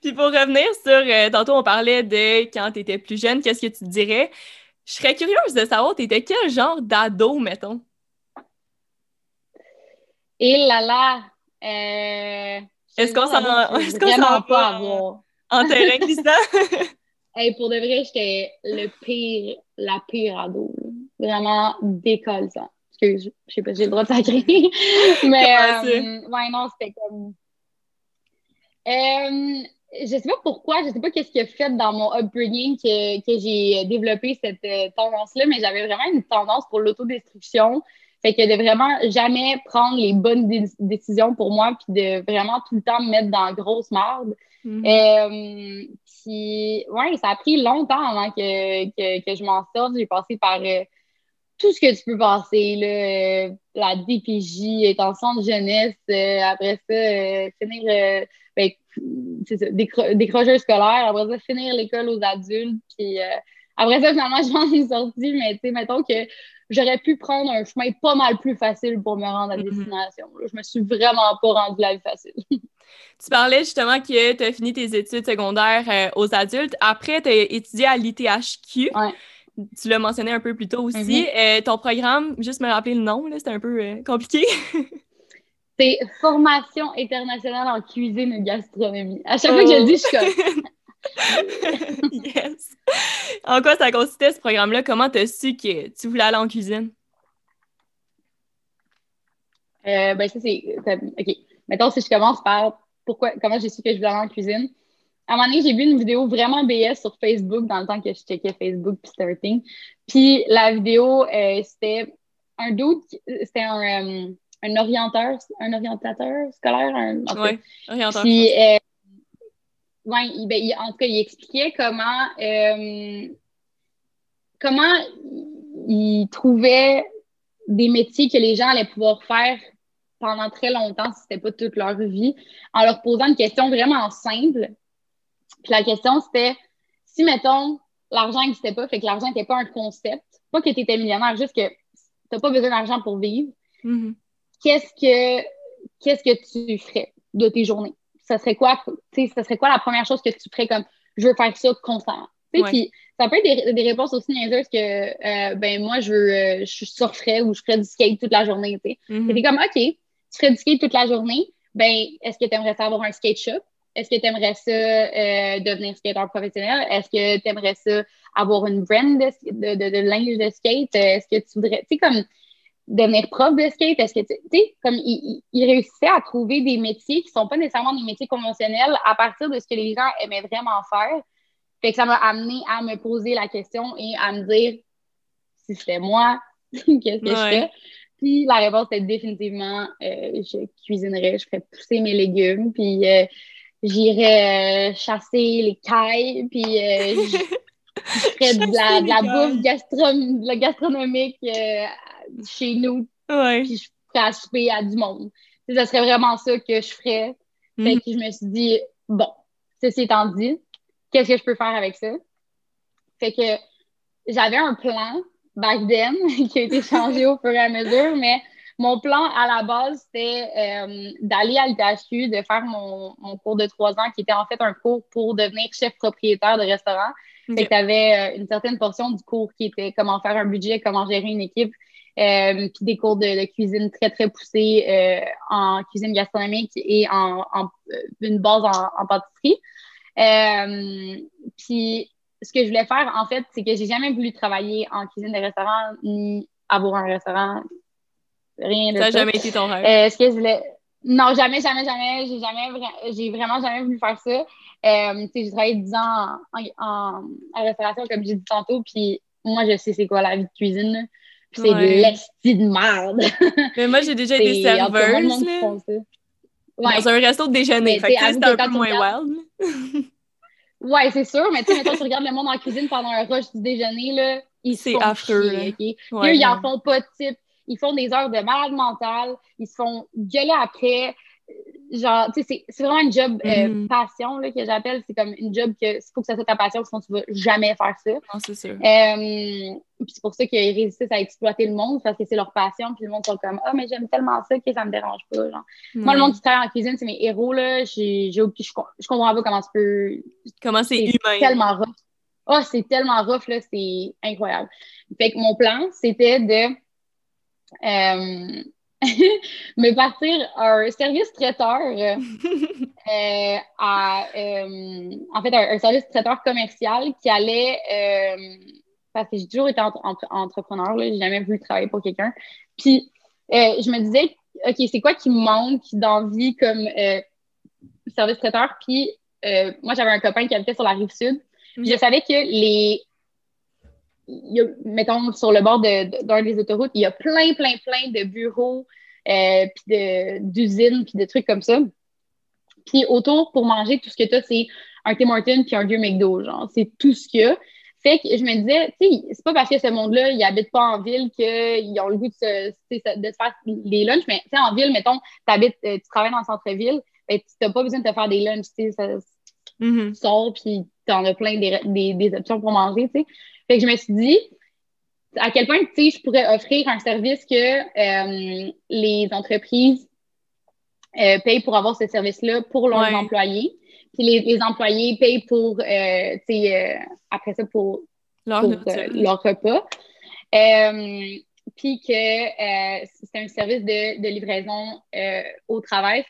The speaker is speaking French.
Puis pour revenir sur, euh, tantôt on parlait de quand tu étais plus jeune, qu'est-ce que tu dirais? Je serais curieuse de savoir, tu étais quel genre d'ado, mettons? Et là là, euh, est-ce qu'on s'en est-ce qu'on s'en pas en terrain glissant? hey, pour de vrai, j'étais le pire, la pire ado. Vraiment décolle ça. Excuse, je sais pas si j'ai le droit de sacrer. Mais euh, ouais, non, c'était comme. Euh, je sais pas pourquoi, je sais pas qu'est-ce qui a fait dans mon upbringing que, que j'ai développé cette euh, tendance-là, mais j'avais vraiment une tendance pour l'autodestruction. Fait que de vraiment jamais prendre les bonnes décisions pour moi, puis de vraiment tout le temps me mettre dans la grosse merde. Mm-hmm. Euh, puis, ouais, ça a pris longtemps avant que, que, que je m'en sorte. J'ai passé par euh, tout ce que tu peux passer, là, la DPJ, être en centre jeunesse, après ça, finir, ben, ça, décrocheur scolaire, après ça, finir l'école aux adultes, puis après ça, finalement, je m'en suis sortie, mais tu sais, mettons que j'aurais pu prendre un chemin pas mal plus facile pour me rendre à mhm. destination. Je me suis vraiment pas rendue la vie facile. tu parlais justement que tu as fini tes études secondaires euh, aux adultes. Après, tu as étudié à l'ITHQ. Tu l'as mentionné un peu plus tôt aussi. Mhm. Euh, ton programme, juste me rappeler le nom, c'était un peu euh, compliqué. c'est Formation internationale en cuisine et gastronomie. À chaque fois que je le dis, je suis comme... yes! En quoi ça consistait ce programme-là? Comment tu as su que tu voulais aller en cuisine? Euh, ben, ça, c'est. OK. Mettons, si je commence par pourquoi, comment j'ai su que je voulais aller en cuisine. À un moment donné, j'ai vu une vidéo vraiment BS sur Facebook dans le temps que je checkais Facebook puis starting. Puis la vidéo, euh, c'était un doute, c'était un, euh, un orienteur, un orientateur scolaire. Un, oui, orientateur. Puis, oui, ben, en tout cas, il expliquait comment, euh, comment il trouvait des métiers que les gens allaient pouvoir faire pendant très longtemps, si ce n'était pas toute leur vie, en leur posant une question vraiment simple. Puis la question, c'était si, mettons, l'argent n'existait pas, fait que l'argent n'était pas un concept, pas que tu étais millionnaire, juste que tu n'as pas besoin d'argent pour vivre, mm-hmm. Qu'est-ce que qu'est-ce que tu ferais de tes journées? ça serait quoi, ça serait quoi la première chose que tu ferais comme je veux faire ça constamment? Puis ça peut être des, réponses aussi niaiseuses que euh, ben moi je veux euh, je surferais ou je ferais du skate toute la journée. Tu sais. Mm comme OK, tu ferais du skate toute la journée, ben est-ce que tu aimerais ça avoir un skate shop? Est-ce que tu aimerais ça euh, devenir skateur professionnel? Est-ce que tu aimerais ça avoir une brand de, de, de linge de skate? Est-ce que tu voudrais, tu sais, comme devenir prof de skate? Est-ce que, tu sais, comme il, il, réussissait à trouver des métiers qui sont pas nécessairement des métiers conventionnels à partir de ce que les gens aimaient vraiment faire. Fait que ça m'a amené à me poser la question et à me dire, si c'était moi, qu'est-ce que je fais? Puis la réponse était définitivement, euh, je cuisinerais, je ferais pousser mes légumes, puis euh, j'irais euh, chasser les cailles, puis je, ferais de la, de la bouffe gastro gastronomique chez nous. Puis je ferais à souper à du monde. ça serait vraiment ça que je ferais. Fait mhm. que je me suis dit, bon, ceci étant dit, qu'est-ce que je peux faire avec ça? Fait que j'avais un plan back then qui a été changé au fur et à mesure, mais mon plan à la base, c'était euh, d'aller à l'ITHQ, de faire mon, cours de trois ans, qui était en fait un cours pour devenir chef propriétaire de restaurant. Fait que tu avais euh, une certaine portion du cours qui était comment faire un budget, comment gérer une équipe, euh, puis des cours de, cuisine très, très poussés euh, en cuisine gastronomique et en, euh, une base en, pâtisserie. puis ce que je voulais faire, en fait, c'est que j'ai jamais voulu travailler en cuisine de restaurant ni avoir un restaurant. Rien de ça. Ça n'a jamais été ton rêve? ce que je voulais... Non, jamais, jamais, jamais. J'ai jamais, j'ai vraiment jamais voulu faire ça. j'ai travaillé 10 ans en, en, restauration, comme j'ai dit tantôt, puis moi, je sais c'est quoi la vie de cuisine c'est de l'esti de merde. mais moi, j'ai déjà été serveuse. Ouais. Dans un resto de déjeuner. fait que c'était un peu moins wild. ouais, c'est sûr, mais tu sais, tu regardes le monde en cuisine pendant un rush du déjeuner, là, ils se font affreux, chier, Eux, ils en font pas de type. Ils font des heures de malade mentale, ils se font gueuler après. Genre, tu sais, c'est vraiment une job euh, mm. passion là, que j'appelle. C'est comme une job que il faut que ça soit ta passion, sinon tu vas jamais faire ça. Non, c'est sûr. Euh, puis c'est pour ça qu'ils réussissent à exploiter le monde parce que c'est leur passion. Puis le monde sont comme, ah, mais j'aime tellement ça que ça me dérange pas. Genre. Moi, le monde qui travaille en cuisine, c'est mes héros. Là. J'ai, je, je comprends pas comment tu peux. Comment c'est humain. tellement rough. Oh, c'est tellement rough, là, c'est incroyable. Fait que mon plan, c'était de. Euh, me partir un service traiteur euh, euh, à, euh, en fait, un, service traiteur commercial qui allait, parce que j'ai toujours été entrepreneur, là, j'ai jamais voulu travailler pour quelqu'un. Puis, je me disais, OK, c'est quoi qui me manque d'envie comme service traiteur? Puis, moi, j'avais un copain qui habitait sur la rive sud. je savais que les, mettons, sur le bord d'un des autoroutes, il y a plein, plein, plein de bureaux, euh, puis d'usines, puis de trucs comme ça. Puis autour, pour manger, tout ce que tu as, c'est un Tim Hortons puis un vieux McDo, genre. C'est tout ce qu'il y a. Fait que je me disais, tu sais, c'est pas parce que ce monde-là, ils n'habitent pas en ville qu'ils ont le goût de se, de faire les lunchs, mais tu sais, en ville, mettons, habites, euh, tu travailles dans le centre-ville, ben, tu n'as pas besoin de te faire des lunchs, tu sais, mm-hmm. tu sors, puis tu en as plein des, des, des, options pour manger, tu sais. Fait que je me suis dit, à quel point, tu sais, je pourrais offrir un service que euh, les entreprises euh, payent pour avoir ce service-là pour leurs employés. Puis les, employés payent pour, euh, tu sais, après ça, pour leur, leur repas. puis que c'est un service de, livraison au travail.